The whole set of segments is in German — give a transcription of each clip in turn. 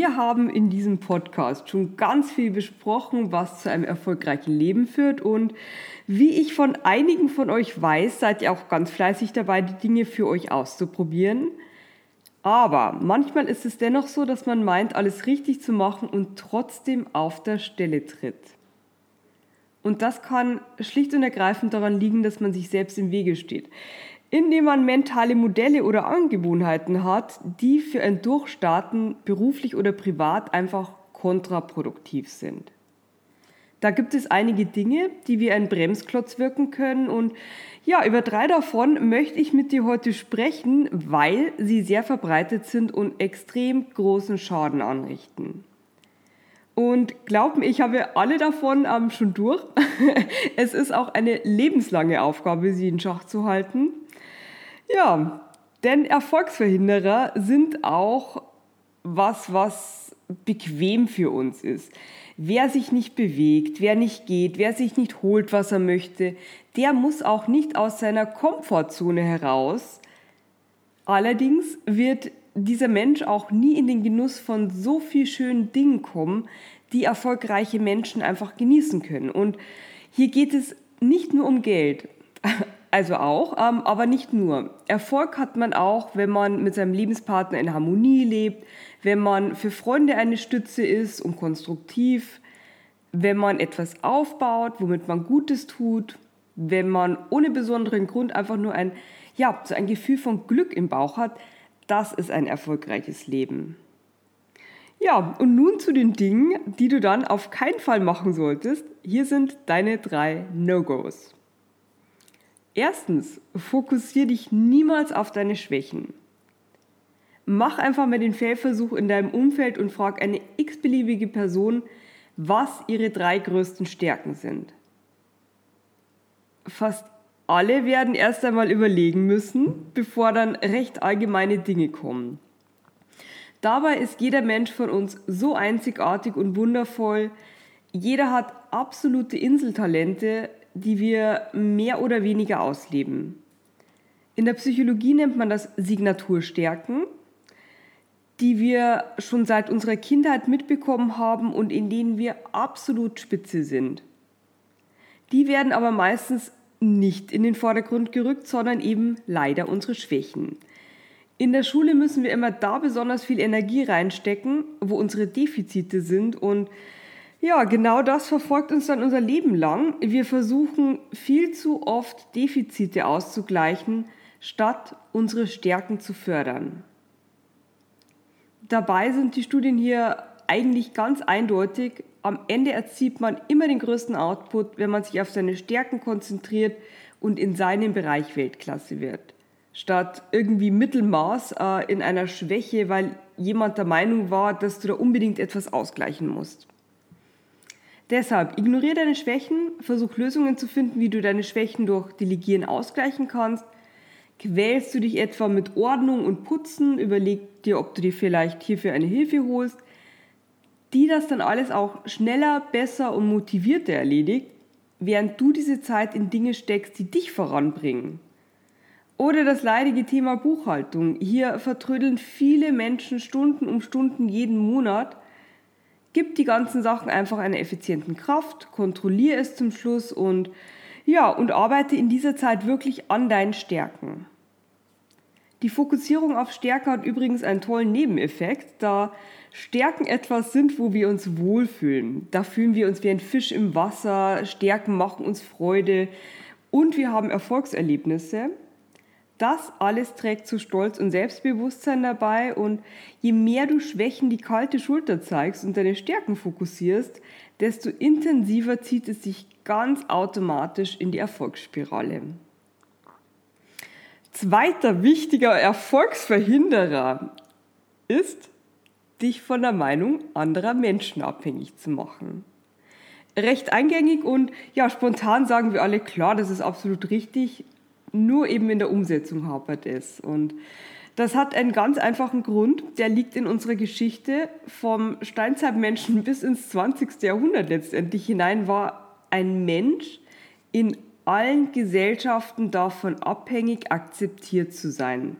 Wir haben in diesem Podcast schon ganz viel besprochen, was zu einem erfolgreichen Leben führt. Und wie ich von einigen von euch weiß, seid ihr auch ganz fleißig dabei, die Dinge für euch auszuprobieren. Aber manchmal ist es dennoch so, dass man meint, alles richtig zu machen und trotzdem auf der Stelle tritt. Und das kann schlicht und ergreifend daran liegen, dass man sich selbst im Wege steht indem man mentale Modelle oder Angewohnheiten hat, die für ein Durchstarten beruflich oder privat einfach kontraproduktiv sind. Da gibt es einige Dinge, die wie ein Bremsklotz wirken können und ja, über drei davon möchte ich mit dir heute sprechen, weil sie sehr verbreitet sind und extrem großen Schaden anrichten. Und glaub mir, ich habe alle davon ähm, schon durch. es ist auch eine lebenslange Aufgabe, sie in Schach zu halten. Ja, denn Erfolgsverhinderer sind auch was, was bequem für uns ist. Wer sich nicht bewegt, wer nicht geht, wer sich nicht holt, was er möchte, der muss auch nicht aus seiner Komfortzone heraus. Allerdings wird dieser Mensch auch nie in den Genuss von so viel schönen Dingen kommen, die erfolgreiche Menschen einfach genießen können. Und hier geht es nicht nur um Geld. Also auch, ähm, aber nicht nur. Erfolg hat man auch, wenn man mit seinem Lebenspartner in Harmonie lebt, wenn man für Freunde eine Stütze ist und konstruktiv, wenn man etwas aufbaut, womit man Gutes tut, wenn man ohne besonderen Grund einfach nur ein, ja, so ein Gefühl von Glück im Bauch hat, das ist ein erfolgreiches Leben. Ja, und nun zu den Dingen, die du dann auf keinen Fall machen solltest. Hier sind deine drei No-Gos. Erstens, fokussiere dich niemals auf deine Schwächen. Mach einfach mal den Fehlversuch in deinem Umfeld und frag eine x-beliebige Person, was ihre drei größten Stärken sind. Fast alle werden erst einmal überlegen müssen, bevor dann recht allgemeine Dinge kommen. Dabei ist jeder Mensch von uns so einzigartig und wundervoll. Jeder hat absolute Inseltalente, die wir mehr oder weniger ausleben. In der Psychologie nennt man das Signaturstärken, die wir schon seit unserer Kindheit mitbekommen haben und in denen wir absolut spitze sind. Die werden aber meistens nicht in den Vordergrund gerückt, sondern eben leider unsere Schwächen. In der Schule müssen wir immer da besonders viel Energie reinstecken, wo unsere Defizite sind und ja, genau das verfolgt uns dann unser Leben lang. Wir versuchen viel zu oft Defizite auszugleichen, statt unsere Stärken zu fördern. Dabei sind die Studien hier eigentlich ganz eindeutig. Am Ende erzielt man immer den größten Output, wenn man sich auf seine Stärken konzentriert und in seinem Bereich Weltklasse wird. Statt irgendwie Mittelmaß äh, in einer Schwäche, weil jemand der Meinung war, dass du da unbedingt etwas ausgleichen musst. Deshalb ignoriere deine Schwächen, versuch Lösungen zu finden, wie du deine Schwächen durch Delegieren ausgleichen kannst. Quälst du dich etwa mit Ordnung und Putzen, überleg dir, ob du dir vielleicht hierfür eine Hilfe holst, die das dann alles auch schneller, besser und motivierter erledigt, während du diese Zeit in Dinge steckst, die dich voranbringen. Oder das leidige Thema Buchhaltung. Hier vertrödeln viele Menschen Stunden um Stunden jeden Monat Gib die ganzen Sachen einfach einer effizienten Kraft, kontrolliere es zum Schluss und ja, und arbeite in dieser Zeit wirklich an deinen Stärken. Die Fokussierung auf Stärke hat übrigens einen tollen Nebeneffekt, da Stärken etwas sind, wo wir uns wohlfühlen. Da fühlen wir uns wie ein Fisch im Wasser, Stärken machen uns Freude und wir haben Erfolgserlebnisse. Das alles trägt zu Stolz und Selbstbewusstsein dabei und je mehr du Schwächen die kalte Schulter zeigst und deine Stärken fokussierst, desto intensiver zieht es sich ganz automatisch in die Erfolgsspirale. zweiter wichtiger Erfolgsverhinderer ist, dich von der Meinung anderer Menschen abhängig zu machen. Recht eingängig und ja, spontan sagen wir alle, klar, das ist absolut richtig, nur eben in der Umsetzung hapert es. Und das hat einen ganz einfachen Grund, der liegt in unserer Geschichte. Vom Steinzeitmenschen bis ins 20. Jahrhundert letztendlich hinein war ein Mensch in allen Gesellschaften davon abhängig, akzeptiert zu sein.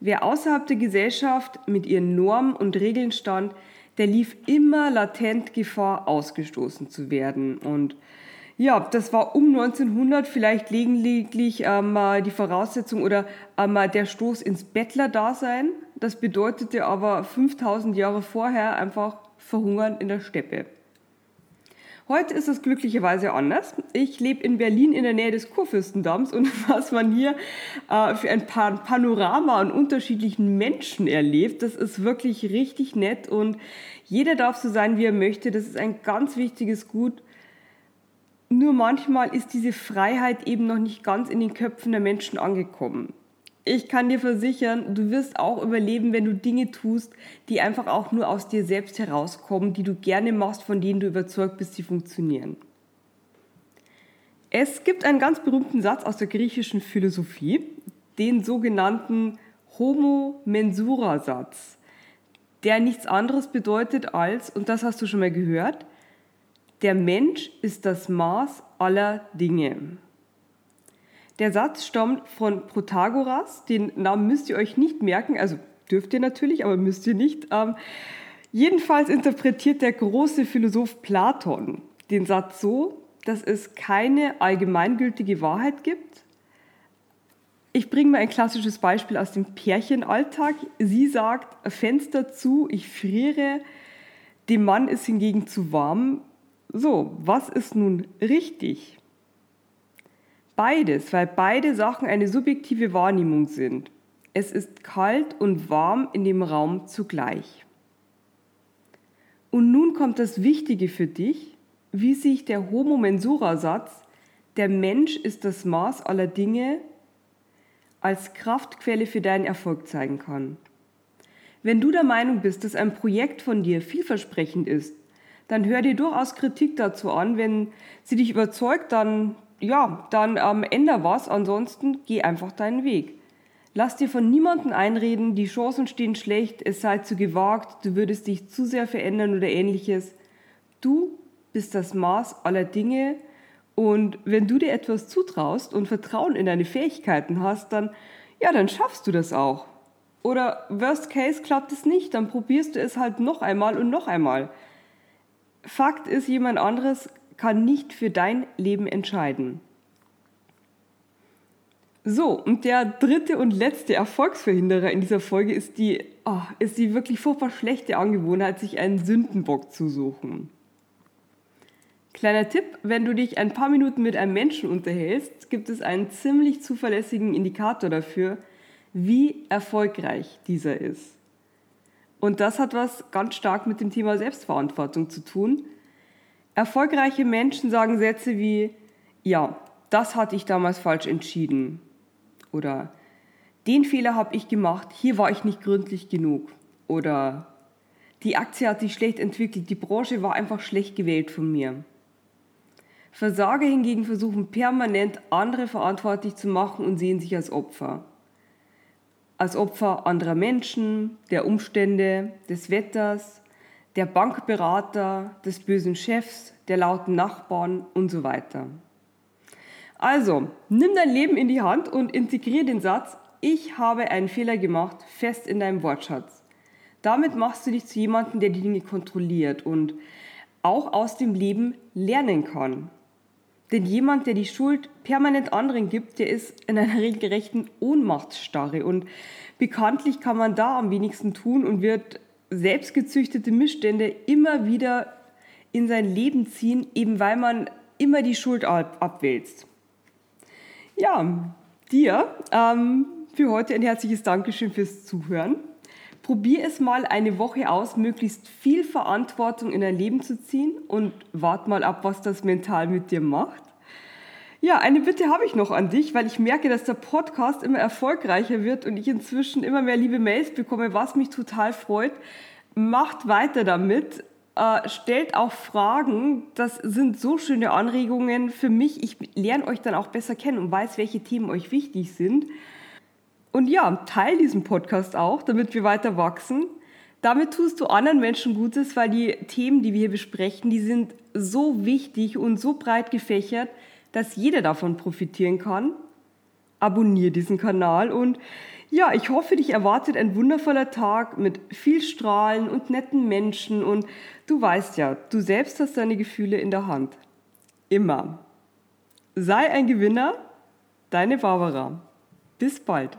Wer außerhalb der Gesellschaft mit ihren Normen und Regeln stand, der lief immer latent Gefahr, ausgestoßen zu werden. Und ja, das war um 1900 vielleicht lediglich ähm, die Voraussetzung oder ähm, der Stoß ins Bettlerdasein. Das bedeutete aber 5000 Jahre vorher einfach Verhungern in der Steppe. Heute ist es glücklicherweise anders. Ich lebe in Berlin in der Nähe des Kurfürstendamms und was man hier äh, für ein Panorama an unterschiedlichen Menschen erlebt, das ist wirklich richtig nett und jeder darf so sein, wie er möchte. Das ist ein ganz wichtiges Gut. Nur manchmal ist diese Freiheit eben noch nicht ganz in den Köpfen der Menschen angekommen ich kann dir versichern, du wirst auch überleben, wenn du Dinge tust, die einfach auch nur aus dir selbst herauskommen, die du gerne machst, von denen du überzeugt bist, sie funktionieren. Es gibt einen ganz berühmten Satz aus der griechischen Philosophie, den sogenannten Homo Mensura Satz, der nichts anderes bedeutet als, und das hast du schon mal gehört, der Mensch ist das Maß aller Dinge. Der Satz stammt von Protagoras. Den Namen müsst ihr euch nicht merken, also dürft ihr natürlich, aber müsst ihr nicht. Ähm, jedenfalls interpretiert der große Philosoph Platon den Satz so, dass es keine allgemeingültige Wahrheit gibt. Ich bringe mal ein klassisches Beispiel aus dem Pärchenalltag. Sie sagt, Fenster zu, ich friere, dem Mann ist hingegen zu warm. So, was ist nun richtig? Beides, weil beide Sachen eine subjektive Wahrnehmung sind. Es ist kalt und warm in dem Raum zugleich. Und nun kommt das Wichtige für dich, wie sich der Homo Mensura-Satz, der Mensch ist das Maß aller Dinge, als Kraftquelle für deinen Erfolg zeigen kann. Wenn du der Meinung bist, dass ein Projekt von dir vielversprechend ist, dann hör dir durchaus Kritik dazu an. Wenn sie dich überzeugt, dann ja, dann ähm, änder was, ansonsten geh einfach deinen Weg. Lass dir von niemandem einreden, die Chancen stehen schlecht, es sei zu gewagt, du würdest dich zu sehr verändern oder ähnliches. Du bist das Maß aller Dinge und wenn du dir etwas zutraust und Vertrauen in deine Fähigkeiten hast, dann, ja, dann schaffst du das auch. Oder worst case klappt es nicht, dann probierst du es halt noch einmal und noch einmal. Fakt ist, jemand anderes kann nicht für dein Leben entscheiden. So, und der dritte und letzte Erfolgsverhinderer in dieser Folge ist die, oh, ist die wirklich furchtbar schlechte Angewohnheit, sich einen Sündenbock zu suchen. Kleiner Tipp, wenn du dich ein paar Minuten mit einem Menschen unterhältst, gibt es einen ziemlich zuverlässigen Indikator dafür, wie erfolgreich dieser ist. Und das hat was ganz stark mit dem Thema Selbstverantwortung zu tun, Erfolgreiche Menschen sagen Sätze wie, ja, das hatte ich damals falsch entschieden. Oder den Fehler habe ich gemacht, hier war ich nicht gründlich genug. Oder die Aktie hat sich schlecht entwickelt, die Branche war einfach schlecht gewählt von mir. Versager hingegen versuchen permanent andere verantwortlich zu machen und sehen sich als Opfer. Als Opfer anderer Menschen, der Umstände, des Wetters, der Bankberater, des bösen Chefs, der lauten Nachbarn und so weiter. Also, nimm dein Leben in die Hand und integriere den Satz, ich habe einen Fehler gemacht, fest in deinem Wortschatz. Damit machst du dich zu jemandem, der die Dinge kontrolliert und auch aus dem Leben lernen kann. Denn jemand, der die Schuld permanent anderen gibt, der ist in einer regelrechten Ohnmachtsstarre. Und bekanntlich kann man da am wenigsten tun und wird selbstgezüchtete Missstände immer wieder in sein Leben ziehen, eben weil man immer die Schuld abwälzt. Ja, dir ähm, für heute ein herzliches Dankeschön fürs Zuhören. Probier es mal eine Woche aus, möglichst viel Verantwortung in dein Leben zu ziehen und wart mal ab, was das mental mit dir macht. Ja, eine Bitte habe ich noch an dich, weil ich merke, dass der Podcast immer erfolgreicher wird und ich inzwischen immer mehr liebe Mails bekomme, was mich total freut. Macht weiter damit. Äh, stellt auch Fragen. Das sind so schöne Anregungen für mich. Ich lerne euch dann auch besser kennen und weiß, welche Themen euch wichtig sind. Und ja, teil diesen Podcast auch, damit wir weiter wachsen. Damit tust du anderen Menschen Gutes, weil die Themen, die wir hier besprechen, die sind so wichtig und so breit gefächert, dass jeder davon profitieren kann. Abonniere diesen Kanal und ja, ich hoffe, dich erwartet ein wundervoller Tag mit viel Strahlen und netten Menschen und du weißt ja, du selbst hast deine Gefühle in der Hand. Immer. Sei ein Gewinner, deine Barbara. Bis bald.